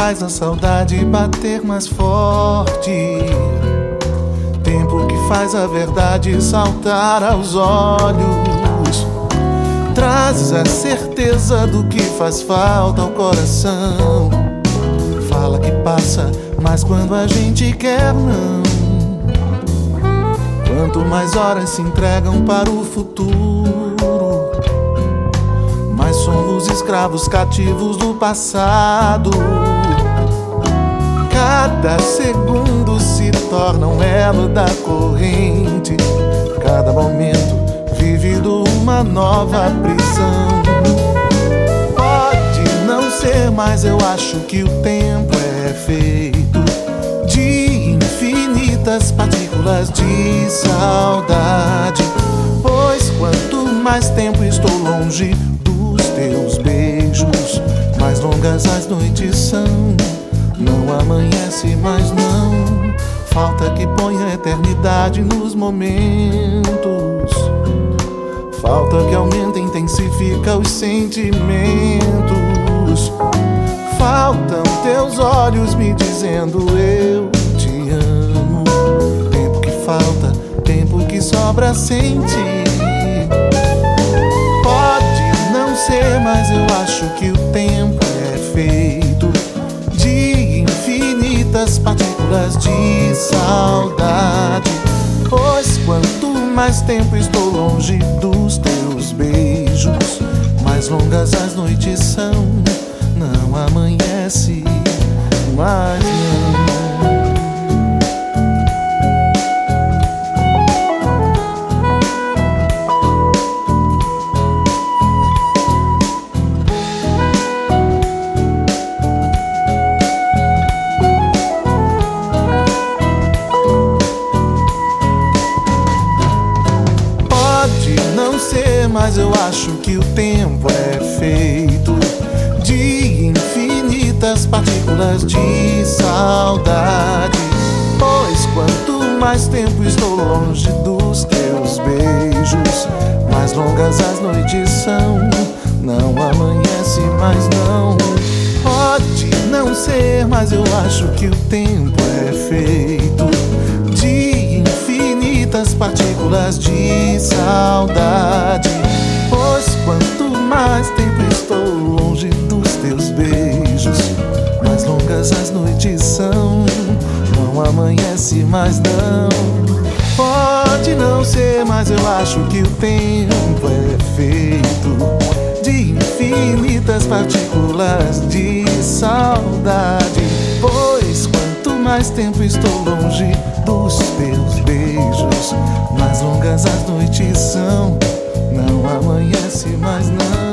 faz a saudade bater mais forte. Tempo que faz a verdade saltar aos olhos. Trazes a certeza do que faz falta ao coração. Fala que passa, mas quando a gente quer, não. Quanto mais horas se entregam para o futuro, mais somos escravos cativos do passado. Cada segundo se torna um elo da corrente. Cada momento vivido uma nova prisão. Pode não ser, mas eu acho que o tempo é feito de infinitas partículas de saudade. Pois quanto mais tempo estou longe dos teus beijos, mais longas as noites são. Não amanhece mais não. Falta que ponha a eternidade nos momentos. Falta que aumenta e intensifica os sentimentos. Faltam teus olhos me dizendo eu te amo. Tempo que falta, tempo que sobra sem ti. Mais tempo estou longe dos teus beijos, mais longas as noites são. Não amanhece mais eu acho que o tempo é feito de infinitas partículas de saudade. Pois quanto mais tempo estou longe dos teus beijos, mais longas as noites são. Não amanhece mais não. Pode não ser, mas eu acho que o tempo é feito de infinitas partículas de saudade. As noites são. Não amanhece mais não. Pode não ser, mas eu acho que o tempo é feito de infinitas partículas de saudade. Pois quanto mais tempo estou longe dos teus beijos, mais longas as noites são. Não amanhece mais não.